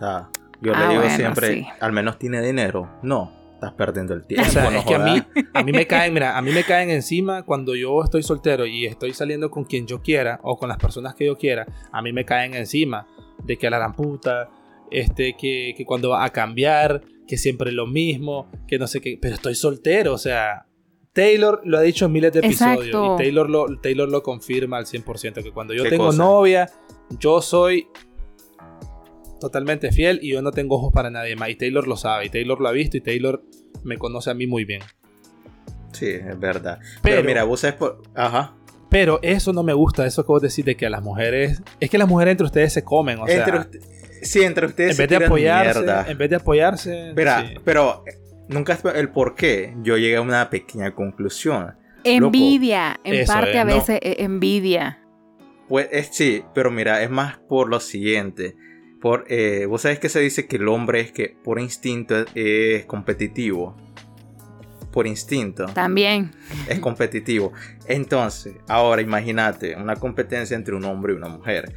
Ah, yo Ah, le digo bueno, siempre, sí. al menos tiene dinero. No, estás perdiendo el tiempo. O sea, no es que a mí, a mí me caen, mira, a mí me caen encima cuando yo estoy soltero y estoy saliendo con quien yo quiera o con las personas que yo quiera, a mí me caen encima de que a la gran puta, este, que, que cuando va a cambiar, que siempre es lo mismo, que no sé qué, pero estoy soltero, o sea, Taylor lo ha dicho en miles de episodios Exacto. y Taylor lo, Taylor lo confirma al 100%, que cuando yo ¿Qué tengo cosa? novia, yo soy totalmente fiel y yo no tengo ojos para nadie más y Taylor lo sabe y Taylor lo ha visto y Taylor me conoce a mí muy bien. Sí, es verdad. Pero, Pero- mira, vos sabes por... Ajá. Pero eso no me gusta, eso que vos decís de que a las mujeres. Es que las mujeres entre ustedes se comen, o sea. entre usted- Sí, entre ustedes en se vez de apoyarse. mierda. En vez de apoyarse. Mira, sí. pero eh, nunca el por qué. Yo llegué a una pequeña conclusión. Envidia, en Eso parte es, a veces eh, envidia. Pues es, sí, pero mira, es más por lo siguiente. Por, eh, Vos sabés que se dice que el hombre es que por instinto es, es competitivo. Por instinto También. es competitivo. Entonces, ahora imagínate una competencia entre un hombre y una mujer.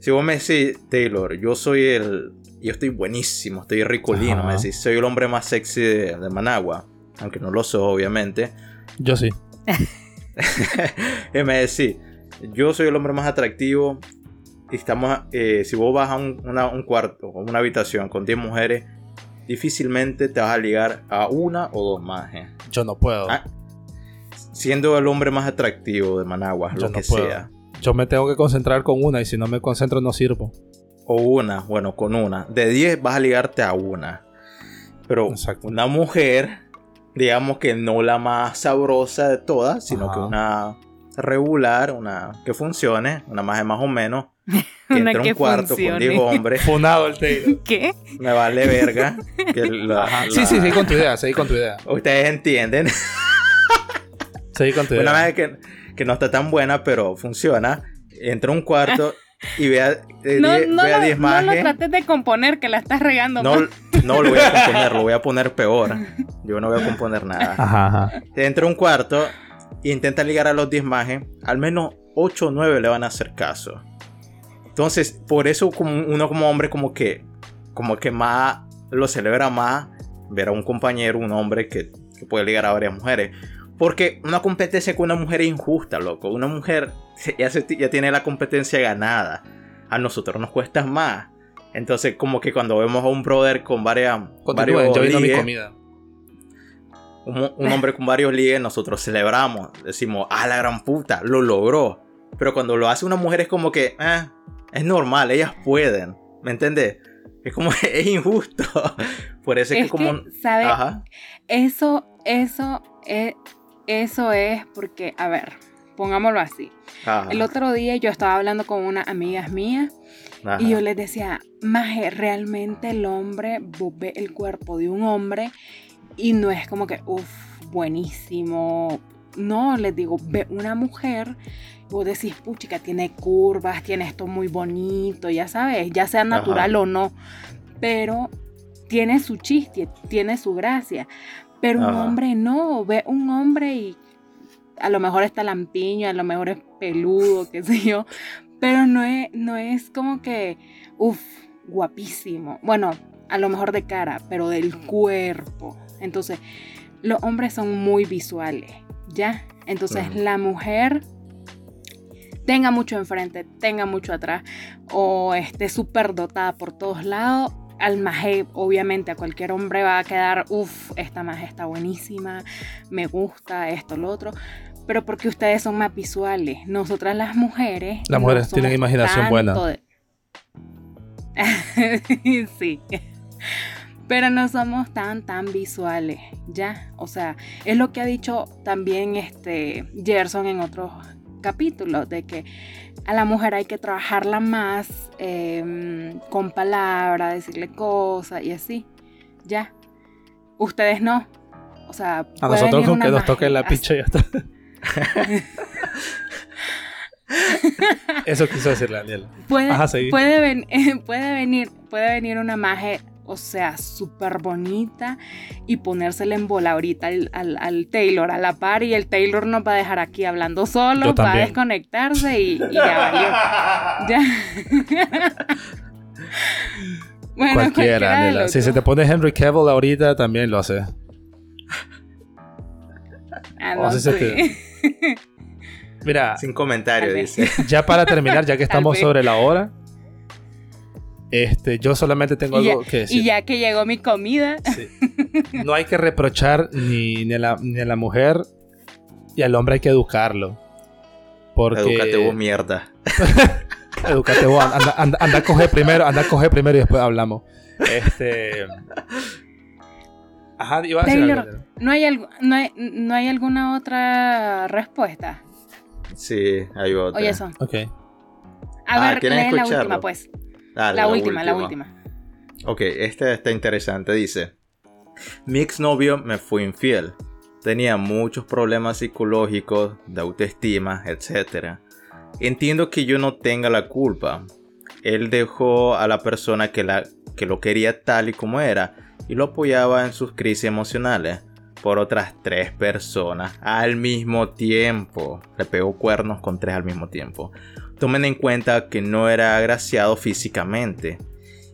Si vos me decís, Taylor, yo soy el. Yo estoy buenísimo, estoy ricolino. Ajá. Me decís, soy el hombre más sexy de, de Managua. Aunque no lo soy, obviamente. Yo sí. y me decís, yo soy el hombre más atractivo. Estamos. eh, si vos vas a un, una- un cuarto o una habitación con 10 mujeres, difícilmente te vas a ligar a una o dos más. eh. Yo no puedo. Ah, Siendo el hombre más atractivo de Managua, Yo lo no que puedo. sea. Yo me tengo que concentrar con una y si no me concentro no sirvo. O una, bueno, con una. De 10 vas a ligarte a una. Pero Exacto. una mujer, digamos que no la más sabrosa de todas, sino Ajá. que una regular, una que funcione, una más de más o menos. Que Una que un cuarto funcione. con 10 hombres, Funado el Taylor. ¿Qué? me vale verga. que la- Sí, sí, seguí con tu idea, seguí con tu idea. Ustedes entienden. Seguí con tu Una idea. vez que, que no está tan buena, pero funciona. Entra un cuarto y vea, eh, No, die- no, vea lo, 10 no lo trates de componer, que la estás regando. No, más. no lo voy a componer, lo voy a poner peor. Yo no voy a componer nada. Ajá, ajá. Entra un cuarto e intenta ligar a los 10 majes. Al menos 8 o 9 le van a hacer caso. Entonces, por eso como uno como hombre como que como que más lo celebra más ver a un compañero, un hombre que, que puede ligar a varias mujeres. Porque una competencia con una mujer es injusta, loco. Una mujer ya, se- ya tiene la competencia ganada. A nosotros nos cuesta más. Entonces, como que cuando vemos a un brother con varias, varios yo vino mi ligues, comida. un, un hombre con varios ligues, nosotros celebramos. Decimos, ah, la gran puta, lo logró. Pero cuando lo hace una mujer es como que, eh, es normal, ellas pueden. ¿Me entiendes? Es como, es injusto. Por eso es, Es que como... ¿sabes? Ajá. Eso, eso, es, eso es porque, a ver, pongámoslo así. ajá, El otro día yo estaba hablando con unas amigas mías ajá. y yo les decía, Maje, realmente el hombre, vos ves el cuerpo de un hombre y no es como que, uff, buenísimo. No, les digo, ve una mujer, vos decís, puchica, tiene curvas, tiene esto muy bonito, ya sabes, ya sea natural o no, pero tiene su chiste, tiene su gracia. Pero un hombre no, ve un hombre y a lo mejor está lampiño, a lo mejor es peludo, qué sé yo, pero no es, no es como que, uff, guapísimo. Bueno, a lo mejor de cara, pero del cuerpo. Entonces, los hombres son muy visuales, ¿ya? Entonces, la mujer tenga mucho enfrente, tenga mucho atrás, o esté súper dotada por todos lados, al maje, obviamente a cualquier hombre va a quedar, uff, esta maje está buenísima, me gusta esto, lo otro. Pero porque ustedes son más visuales. Nosotras las mujeres. Las mujeres tienen imaginación buena. de- sí. Pero no somos tan, tan visuales, ¿ya? O sea, es lo que ha dicho también este Gerson en otros capítulos, de que a la mujer hay que trabajarla más eh, con palabras, decirle cosas y así, ¿ya? ustedes no. O sea, A nosotros con que nos magia toque la y ya está. Eso quiso decir la Daniela. Puede, Ajá, puede, ven- puede venir, puede venir una maje, o sea, súper bonita y ponérsela en bola ahorita al, al- al Taylor a la par y el Taylor nos va a dejar aquí hablando solo, Yo va a desconectarse y, y ya valió. Ya. bueno, cualquiera, de los Si se te pone Henry Cavill ahorita, también lo hace. Ah, o no te- Mira, Sin comentario, dice. ya para terminar, ya que estamos sobre la hora, este, yo solamente tengo Y ya, algo que decir. y ya que llegó mi comida, Sí. No hay que reprochar ni, ni, a la, ni a la mujer y al hombre hay que educarlo. Porque. Edúcate vos, mierda. Edúcate vos. Anda, anda, anda a coger primero, anda a coger primero y después hablamos. Este. Ajá, iba a decir Taylor, algo. ¿no hay, algo, no, hay, ¿no hay alguna otra respuesta? Sí, hay otra. Oye, eso. Ok. A Ah, ver, ¿quieren lee la última, pues. Dale, la, última, la última. Ok, esta está interesante. Dice: Mi exnovio me fue infiel. Tenía muchos problemas psicológicos, de autoestima, etc. Entiendo que yo no tenga la culpa. Él dejó a la persona que, la, que lo quería tal y como era y lo apoyaba en sus crisis emocionales por otras tres personas al mismo tiempo. Le pegó cuernos con tres al mismo tiempo. Tomen en cuenta que no era agraciado físicamente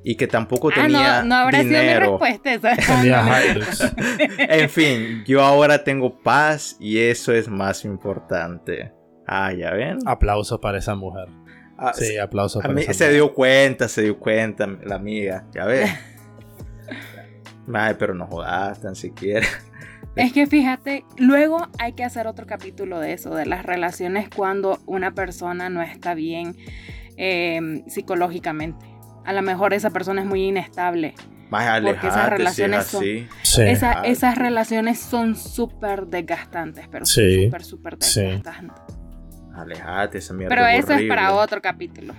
y que tampoco Ah, tenía no, no habrá sido mi dinero. respuesta. En fin, yo ahora tengo paz y eso es más importante. Ah, ya ven. Aplauso para esa mujer. Ah, Sí, aplauso a para mí esa se mujer. dio cuenta, se dio cuenta la amiga, ya ves. Ay, pero no jodas tan siquiera. Es que fíjate, luego hay que hacer otro capítulo de eso, de las relaciones cuando una persona no está bien eh, psicológicamente. A lo mejor esa persona es muy inestable. Más Porque esas alejate si es relaciones son- así. Sí. Esa- esas relaciones son súper desgastantes, pero Sí, súper, súper sí. desgastantes. Alejate, esa mierda. Pero eso es horrible. para otro capítulo.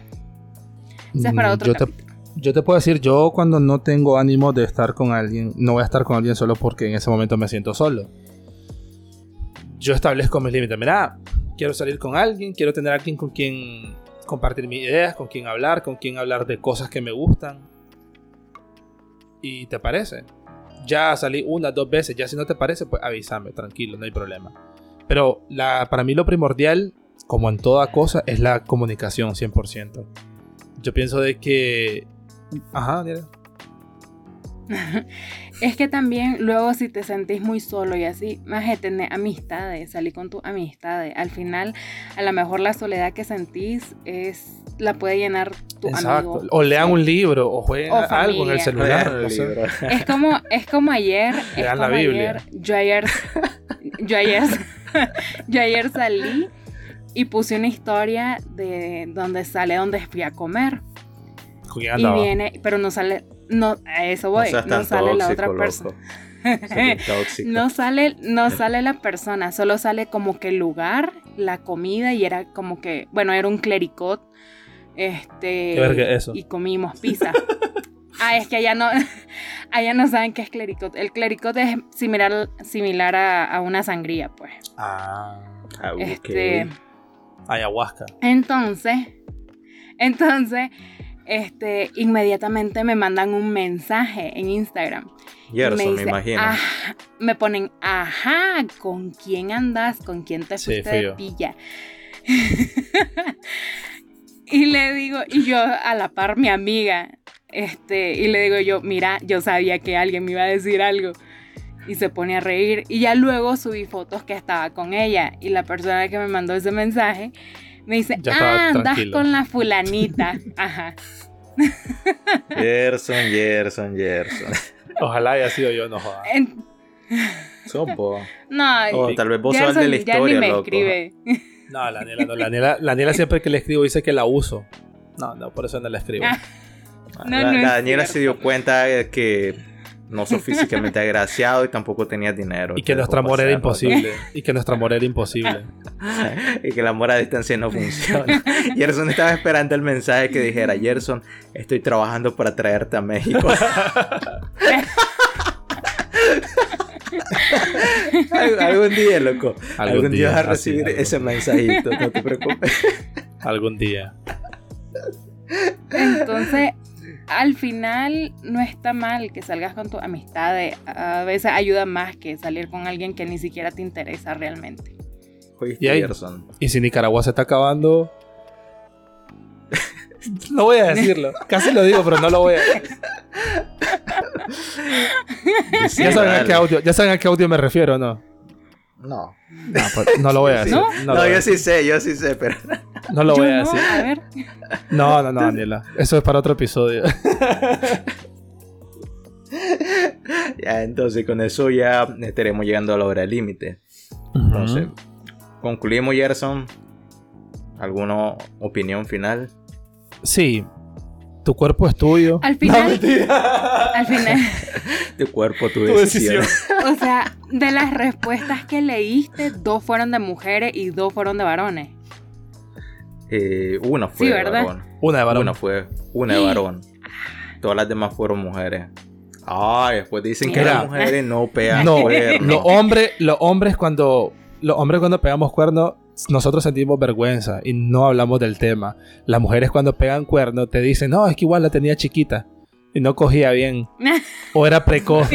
Eso es para Mm, otro yo te, capítulo. Yo te puedo decir, yo cuando no tengo ánimo de estar con alguien, no voy a estar con alguien solo porque en ese momento me siento solo. Yo establezco mis límites. Mira, quiero salir con alguien, quiero tener a alguien con quien compartir mis ideas, con quien hablar, con quien hablar de cosas que me gustan. ¿Y te parece? Ya salí una, dos veces, ya si no te parece, pues avísame, tranquilo, no hay problema. Pero la, para mí lo primordial, como en toda cosa, es la comunicación 100%. Yo pienso de que... Ajá, mira. Es que también luego si te sentís muy solo y así, más de tener amistades, salir con tus amistades. Al final, a lo mejor la soledad que sentís es la puede llenar tu Exacto. amigo. O lean un libro, o jueguen O algo en el celular. Es como, es como ayer, es Lean la como Biblia. ayer, yo ayer, yo ayer, yo ayer salí y puse una historia de donde sale donde fui a comer ¿Con quién y viene, pero no sale, no, a eso voy, no, sale la otra persona. loco. No sale, no sale la persona, solo sale como que el lugar, la comida y era como que, bueno, era un clericot. Este, ¿Qué verga es eso? y comimos pizza. ah, es que allá no, allá no saben qué es clericot. El clericot es similar, similar a, a una sangría, pues. Ah, Ah, ok. Este, ayahuasca. entonces, entonces, este, inmediatamente me mandan un mensaje en Instagram. Gerson, me, dice, imagino. "Ajá", me ponen, ajá, ¿con quién andas? ¿Con quién te Sí, fuiste de pilla? y le digo, y yo a la par mi amiga, este, y le digo yo, mira, yo sabía que alguien me iba a decir algo. Y se pone a reír. Y ya luego subí fotos que estaba con ella. Y la persona que me mandó ese mensaje me dice, Ya ah, andas tranquilo. con la fulanita. Ajá. Gerson, Gerson, Gerson. Ojalá haya sido yo, no jodas. En- Sopo. no, O tal vez vos sos el de la Gerson ya historia, ni me loco. escribe. No, la Nela no. La Nela, la Nela siempre que le escribo dice que la uso. No, no, por eso no la escribo. Ah, No, la, no es Daniela se dio cuenta que no sos físicamente agraciado y tampoco tenías dinero. Y que nuestro amor era imposible. Y que nuestro amor era imposible. y que el amor a distancia no funciona. Gerson estaba esperando el mensaje que dijera, Gerson, estoy trabajando para traerte a México. Al- algún día, loco. Algún Algún, día día, vas a recibir ese mensajito, no te preocupes. Algún día. Entonces, al final no está mal que salgas con tus amistades. A veces ayuda más que salir con alguien que ni siquiera te interesa realmente. Y ahí-. Y si Nicaragua se está acabando. no voy a decirlo. Casi lo digo, pero no lo voy a Sí, ya, saben a qué audio, ya saben a qué audio me refiero, ¿no? No. No, pues, no lo voy a decir. ¿No? Yo decir. sí sé, yo sí sé, pero. No lo Yo voy a decir. a ver. No, no, no, Daniela. Eso es para otro episodio. Ya, entonces con eso ya estaremos llegando a la hora límite. Entonces, concluimos, Gerson. ¿Alguna opinión final? Sí. Tu cuerpo es tuyo. Al final- No. Al final, Tu cuerpo, tu, Tu decisión. decisión. o sea, de las respuestas que leíste, dos fueron de mujeres y dos fueron de varones. Eh, una fue Sí, de ¿verdad? varón. Una de varón. Una fue una de varón. Todas las demás fueron mujeres. Ay, después dicen que las mujeres no pegan No, los hombres, los hombres cuando los hombres cuando pegamos cuernos, nosotros sentimos vergüenza y no hablamos del tema. Las mujeres cuando pegan cuernos te dicen, no, es que igual la tenía chiquita y no cogía bien o era precoz.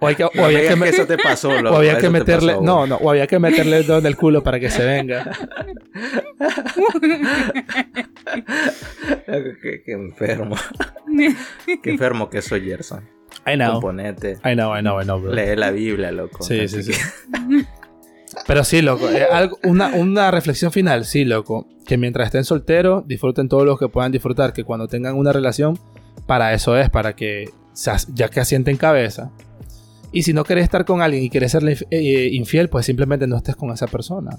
o, hay que- o había que, digas me- que eso te pasó, o loco, había eso que te meterle, pasó, no, no, o había que meterle el dedo en el culo para que se venga. qué, qué enfermo. qué enfermo que soy, Gerson. I know. Componente. I know, I know, I know, bro. Lee la Biblia, loco. Sí, sí, sí. Pero sí, loco. eh, algo- una, una reflexión final, sí, loco. Que mientras estén solteros, disfruten todo lo que puedan disfrutar. Que cuando tengan una relación, para eso es, para que ya que asienten cabeza. Y si no querés estar con alguien y querés serle inf- eh, infiel, pues simplemente no estés con esa persona.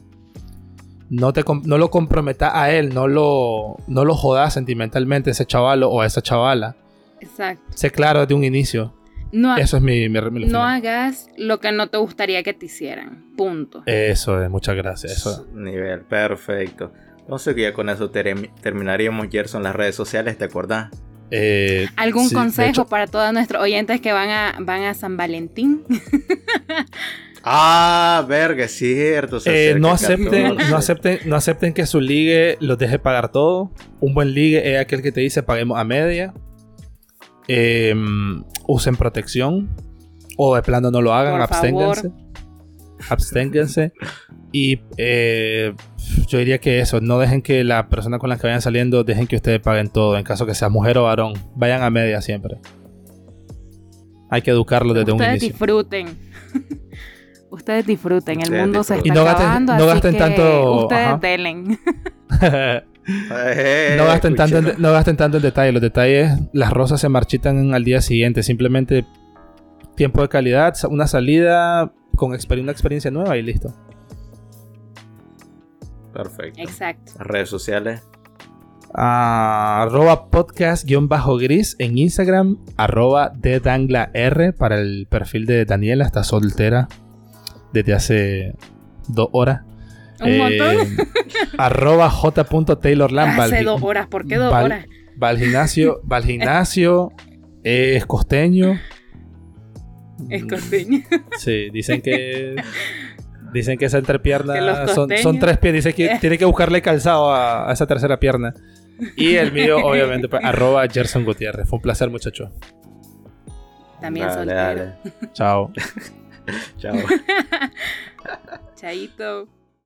No, te, no lo comprometas a él, no lo, no lo jodas sentimentalmente a ese chavalo o a esa chavala. Exacto. Sé claro desde un inicio. No, Eso es mi, mi, mi- no hagas lo que no te gustaría que te hicieran. Punto. Eso es, muchas gracias. Eso. Nivel, perfecto. Entonces que ya con eso termi- terminaríamos, Gerson, las redes sociales, ¿te acordás? Eh, ¿Algún sí, consejo hecho- para todos nuestros oyentes que van a, van a San Valentín? Ah, verga, es cierto. Eh, no el acepten, 14. no acepten, no acepten que su ligue los deje pagar todo. Un buen ligue es aquel que te dice paguemos a media. Eh, usen protección. O de plano no lo hagan, Por absténganse. Absténganse. Y eh, yo diría que eso, no dejen que la persona con la que vayan saliendo, dejen que ustedes paguen todo, en caso que sea mujer o varón. Vayan a media siempre. Hay que educarlos desde un Ustedes inicio. disfruten. Ustedes disfruten. El Ustedes mundo se está. Y no gasten- acabando, no así gasten que tanto- Ustedes ajá. delen. No gasten, tanto en, no gasten tanto en detalle. Los detalles, las rosas se marchitan al día siguiente. Simplemente tiempo de calidad, una salida con exper- una experiencia nueva y listo. Perfecto. Exacto. Redes sociales. Ah, arroba podcast-gris en Instagram. Arroba R para el perfil de Daniela. Está soltera desde hace dos horas. Un montón. arroba j.taylorlamp. Hace dos horas. ¿Por qué dos Val- horas? Va al gimnasio, va al gimnasio, es costeño. Es costeño. Sí, dicen que. Dicen que esa entrepierna son, costeños- son tres pies. Dice que tiene que buscarle calzado a, a esa tercera pierna. Y el mío, obviamente, pues, arroba Gerson Gutiérrez. Fue un placer, muchacho. También Dale, soltero. dale. Chao. Chao. Chaito.